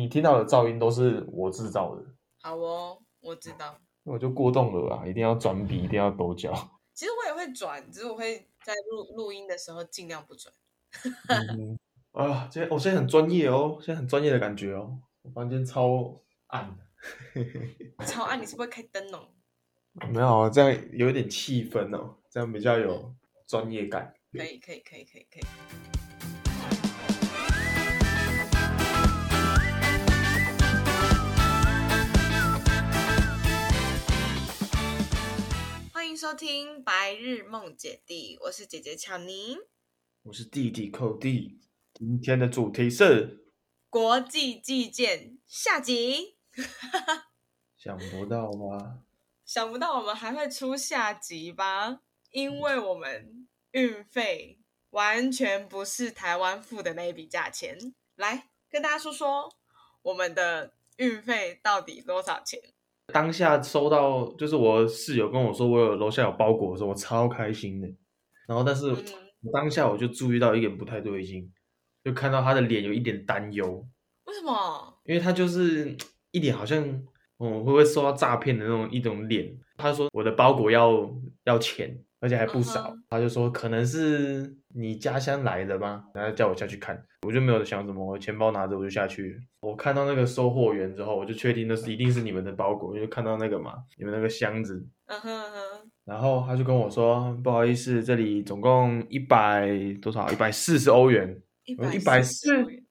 你听到的噪音都是我制造的。好哦，我知道。我就过动了啊，一定要转笔，一定要抖脚。其实我也会转，只是我会在录录音的时候尽量不转。嗯、啊，今天我现在很专业哦，现在很专业的感觉哦。我房间超暗，超暗，你是不是开灯哦？没有，这样有一点气氛哦，这样比较有专业感。可以，可以，可以，可以，可以。收听《白日梦姐弟》，我是姐姐巧妮，我是弟弟寇弟。今天的主题是国际寄件下集，想不到吗？想不到我们还会出下集吧？因为我们运费完全不是台湾付的那一笔价钱。来跟大家说说我们的运费到底多少钱？当下收到，就是我室友跟我说，我有楼下有包裹的时候，我超开心的。然后，但是当下我就注意到一点不太对劲，就看到他的脸有一点担忧。为什么？因为他就是一脸好像，嗯，会不会受到诈骗的那种一种脸。他说我的包裹要要钱。而且还不少，uh huh. 他就说可能是你家乡来的吗？然后叫我下去看，我就没有想什么，我钱包拿着我就下去。我看到那个收货员之后，我就确定那是一定是你们的包裹，因为看到那个嘛，你们那个箱子。然后他就跟我说，不好意思，这里总共一百多少？一百四十欧元。一百四。一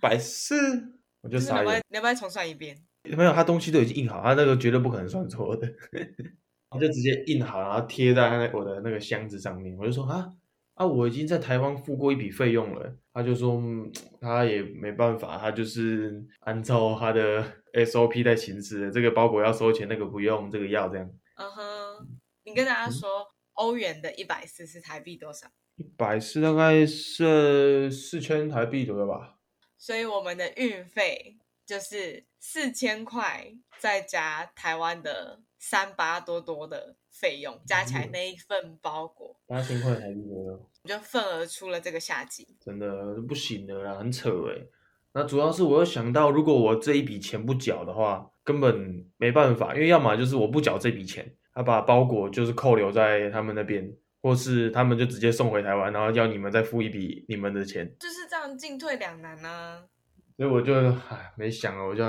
百四。我就傻眼。你要不要重算一遍？没有，他东西都已经印好，他那个绝对不可能算错的。我就直接印好，然后贴在我的那个箱子上面。我就说啊啊，我已经在台湾付过一笔费用了。他就说他也没办法，他就是按照他的 SOP 在行事。这个包裹要收钱，那个不用，这个要这样。嗯哼，你跟大家说，欧元的一百四是台币多少？一百四大概是四千台币左右吧。所以我们的运费就是四千块，再加台湾的。三八多多的费用加起来那一份包裹八千块台币左右，就份额出了这个夏季，真的不行的啦，很扯哎。那主要是我又想到，如果我这一笔钱不缴的话，根本没办法，因为要么就是我不缴这笔钱，他把包裹就是扣留在他们那边，或是他们就直接送回台湾，然后要你们再付一笔你们的钱，就是这样进退两难啊。所以我就唉没想啊，我就。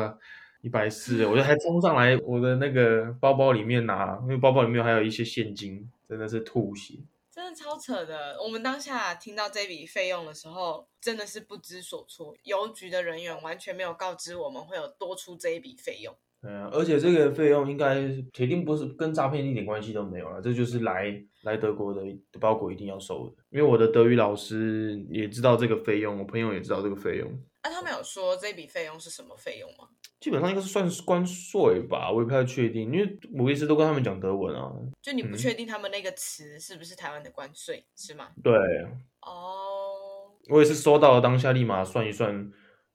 一百四，我就还冲上来我的那个包包里面拿，因为包包里面还有一些现金，真的是吐血，真的超扯的。我们当下听到这笔费用的时候，真的是不知所措。邮局的人员完全没有告知我们会有多出这一笔费用。嗯、啊，而且这个费用应该铁定不是跟诈骗一点关系都没有了，这就是来来德国的包裹一定要收的。因为我的德语老师也知道这个费用，我朋友也知道这个费用。那、啊、他们有说这笔费用是什么费用吗？基本上应该是算是关税吧，我也不太确定，因为我一直都跟他们讲德文啊。就你不确定他们那个词是不是台湾的关税，嗯、是吗？对。哦。我也是收到了当下立马算一算，因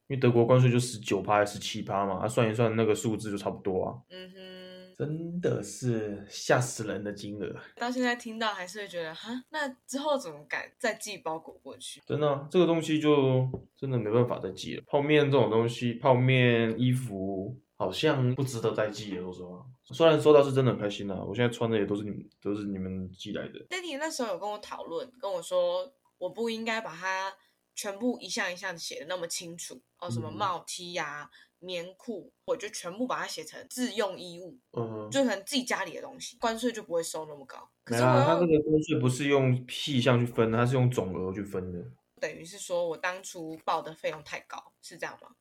为德国关税就十九趴还是十七趴嘛，啊算一算那个数字就差不多啊。嗯哼。真的是吓死人的金额，到现在听到还是会觉得哈，那之后怎么敢再寄包裹过去？真的啊，这个东西就真的没办法再寄了。泡面这种东西，泡面、衣服好像不值得再寄了。说实话，虽然收到是真的很开心啊，我现在穿的也都是你们都是你们寄来的。爹地那时候有跟我讨论，跟我说我不应该把它全部一项一项写的那么清楚哦，什么帽 T 呀、啊。棉裤，我就全部把它写成自用衣物，嗯哼，就可能自己家里的东西，关税就不会收那么高。可是我他这个关税不是用细项去分，它是用总额去分的。等于是说我当初报的费用太高，是这样吗？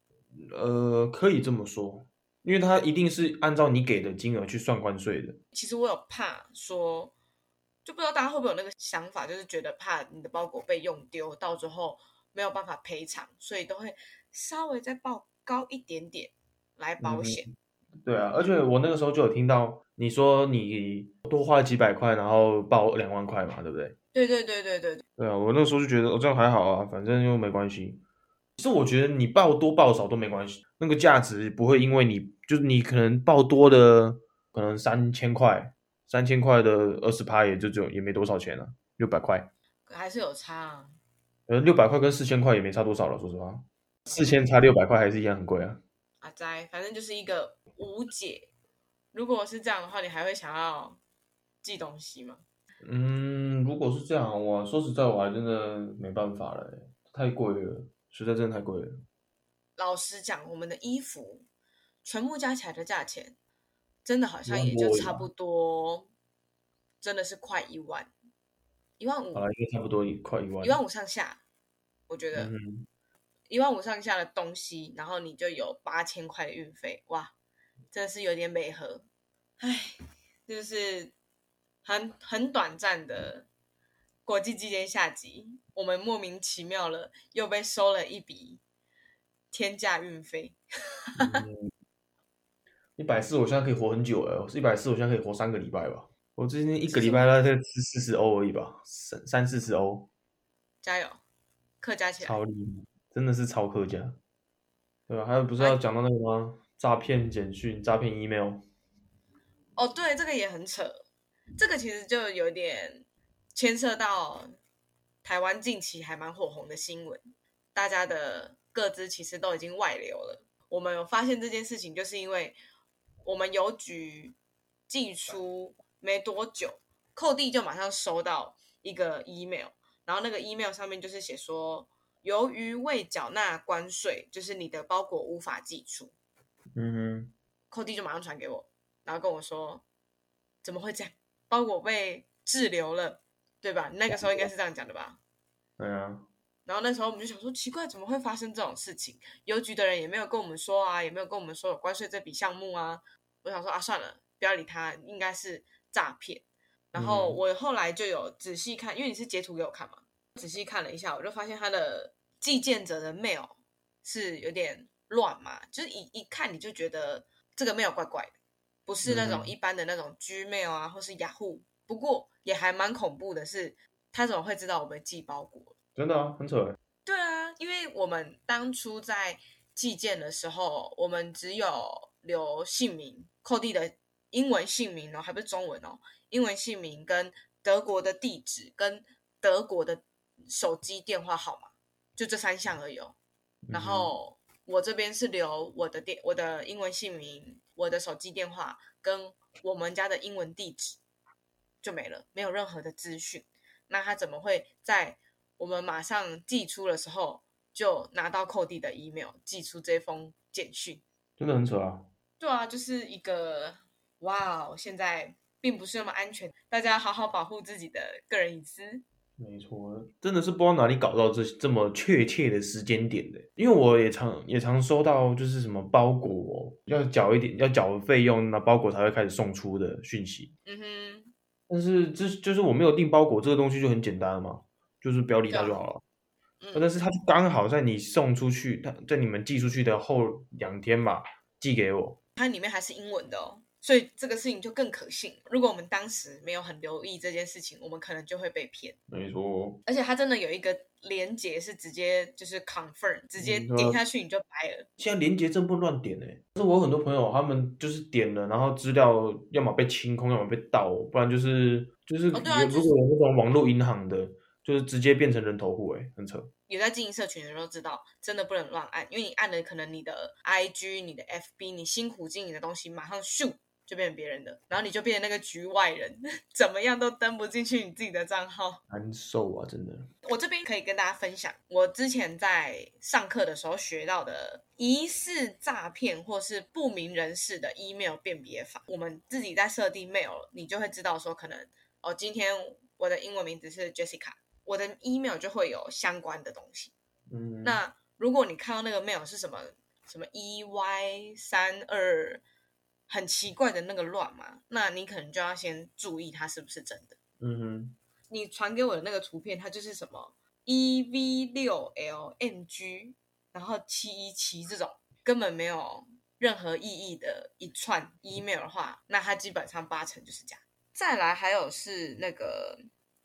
呃，可以这么说，因为它一定是按照你给的金额去算关税的。其实我有怕说，就不知道大家会不会有那个想法，就是觉得怕你的包裹被用丢，到最后没有办法赔偿，所以都会稍微再报。高一点点来保险。嗯，对啊，而且我那个时候就有听到你说你多花了几百块，然后报两万块嘛，对不对？对对对对对。对啊，我那个时候就觉得，哦，这样还好啊，反正又没关系。其实我觉得你报多报少都没关系，那个价值不会因为你就是你可能报多的可能三千块，三千块的二十趴也就只有也没多少钱了，六百块。还是有差啊。呃，六百块跟四千块也没差多少了，说实话。四千差六百块还是一样很贵啊。阿哉，反正就是一个无解。如果是这样的话，你还会想要寄东西吗？嗯，如果是这样，我说实在，我还真的没办法了，太贵了，实在真的太贵了。老实讲，我们的衣服全部加起来的价钱，真的好像也就差不多，真的是快一万，一万五，好了，应该差不多快一万，一万五上下，我觉得，一万五上下的东西，然后你就有八千块的运费，哇，真的是有点美和，唉，就是。很很短暂的国际季间下集，我们莫名其妙了又被收了一笔天价运费。一百四，我现在可以活很久了。一百四，我现在可以活三个礼拜吧。我最近一个礼拜大概吃四十欧而已吧，三三四十欧。加油，客加起来。超厉害，真的是超客家。对吧？还有不是要讲到那个吗？诈骗简讯、诈骗 email。哦，对，这个也很扯。这个其实就有点牵涉到台湾近期还蛮火红的新闻，大家的个资其实都已经外流了。我们有发现这件事情，就是因为我们邮局寄出没多久，寇弟就马上收到一个 email，然后那个 email 上面就是写说，由于未缴纳关税，就是你的包裹无法寄出。嗯哼，扣递就马上传给我，然后跟我说，怎么会这样？包裹被滞留了，对吧？那个时候应该是这样讲的吧？对啊。然后那时候我们就想说，奇怪，怎么会发生这种事情？邮局的人也没有跟我们说啊，也没有跟我们说有关税这笔项目啊。我想说啊，算了，不要理他，应该是诈骗。然后我后来就有仔细看，因为你是截图给我看嘛，仔细看了一下，我就发现他的寄件者的 mail 是有点乱嘛，就是一一看你就觉得这个 mail 怪怪的。不是那种一般的那种 Gmail 啊，或是雅虎。不过也还蛮恐怖的是，他怎么会知道我们寄包裹？真的啊，很扯。对啊，因为我们当初在寄件的时候，我们只有留姓名，扣地的英文姓名哦，还不是中文哦，英文姓名跟德国的地址跟德国的手机电话号码，就这三项而已哦。然后我这边是留我的电，我的英文姓名。我的手机电话跟我们家的英文地址就没了，没有任何的资讯。那他怎么会在我们马上寄出的时候就拿到扣递的 email，寄出这封简讯？真的很扯啊！对啊，就是一个哇，现在并不是那么安全，大家好好保护自己的个人隐私。没错，真的是不知道哪里搞到这这么确切的时间点的，因为我也常也常收到就是什么包裹要缴一点要缴费用，那包裹才会开始送出的讯息。嗯哼，但是这就是我没有订包裹，这个东西就很简单嘛，就是不要理它就好了。嗯，但是它就刚好在你送出去，它在你们寄出去的后两天吧，寄给我。它里面还是英文的哦。所以这个事情就更可信。如果我们当时没有很留意这件事情，我们可能就会被骗。没错，而且它真的有一个连接是直接就是 confirm，直接点下去你就白了。现在连接真不能乱点哎！但是我有很多朋友他们就是点了，然后资料要么被清空，要么被盗，不然就是就是如果有那种网络银行的，就是直接变成人头户哎，很扯。有在经营社群的人都知道，真的不能乱按，因为你按了，可能你的 IG、你的 FB，你辛苦经营的东西马上咻。就变成别人的，然后你就变成那个局外人，怎么样都登不进去你自己的账号，难受啊！真的。我这边可以跟大家分享，我之前在上课的时候学到的疑似诈骗或是不明人士的 email 辨别法。我们自己在设定 mail，你就会知道说，可能哦，今天我的英文名字是 Jessica，我的 email 就会有相关的东西。嗯，那如果你看到那个 mail 是什么什么 EY 三二。很奇怪的那个乱嘛，那你可能就要先注意它是不是真的。嗯哼，你传给我的那个图片，它就是什么 E V 六 L M G，然后七一七这种根本没有任何意义的一串 email 的话，那它基本上八成就是假。再来还有是那个，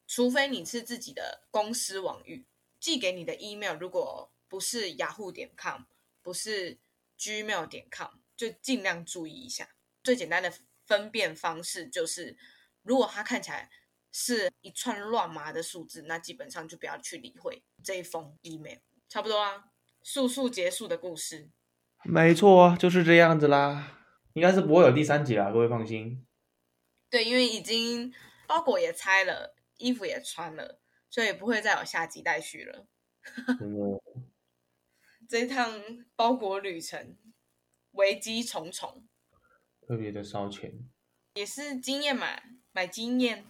除非你是自己的公司网域寄给你的 email，如果不是雅虎点 com，不是 Gmail 点 com。就尽量注意一下，最简单的分辨方式就是，如果它看起来是一串乱麻的数字，那基本上就不要去理会这一封 email。差不多啊，速速结束的故事。没错，就是这样子啦。应该是不会有第三集啦，各位放心。对，因为已经包裹也拆了，衣服也穿了，所以不会再有下集待续了。嗯、这一趟包裹旅程危机重重，特别的烧钱，也是经验嘛，买经验。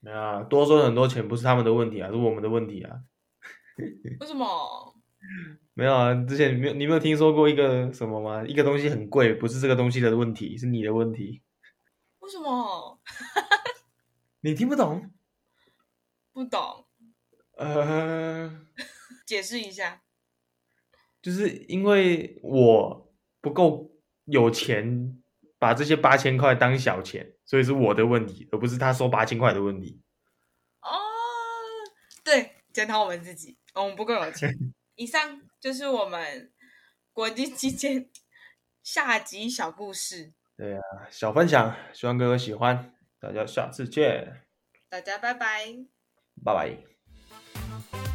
没有啊，多收很多钱不是他们的问题啊，是我们的问题啊。为什么？没有啊，之前没有，你没有听说过一个什么吗？一个东西很贵，不是这个东西的问题，是你的问题。为什么？你听不懂？不懂。呃，解释一下。就是因为我不够有钱，把这些八千块当小钱，所以是我的问题，而不是他收八千块的问题。哦，对，检讨我们自己，我们不够有钱。以上就是我们国际期间下集小故事。对啊，小分享，希望哥哥喜欢。大家下次见。大家拜拜。拜拜。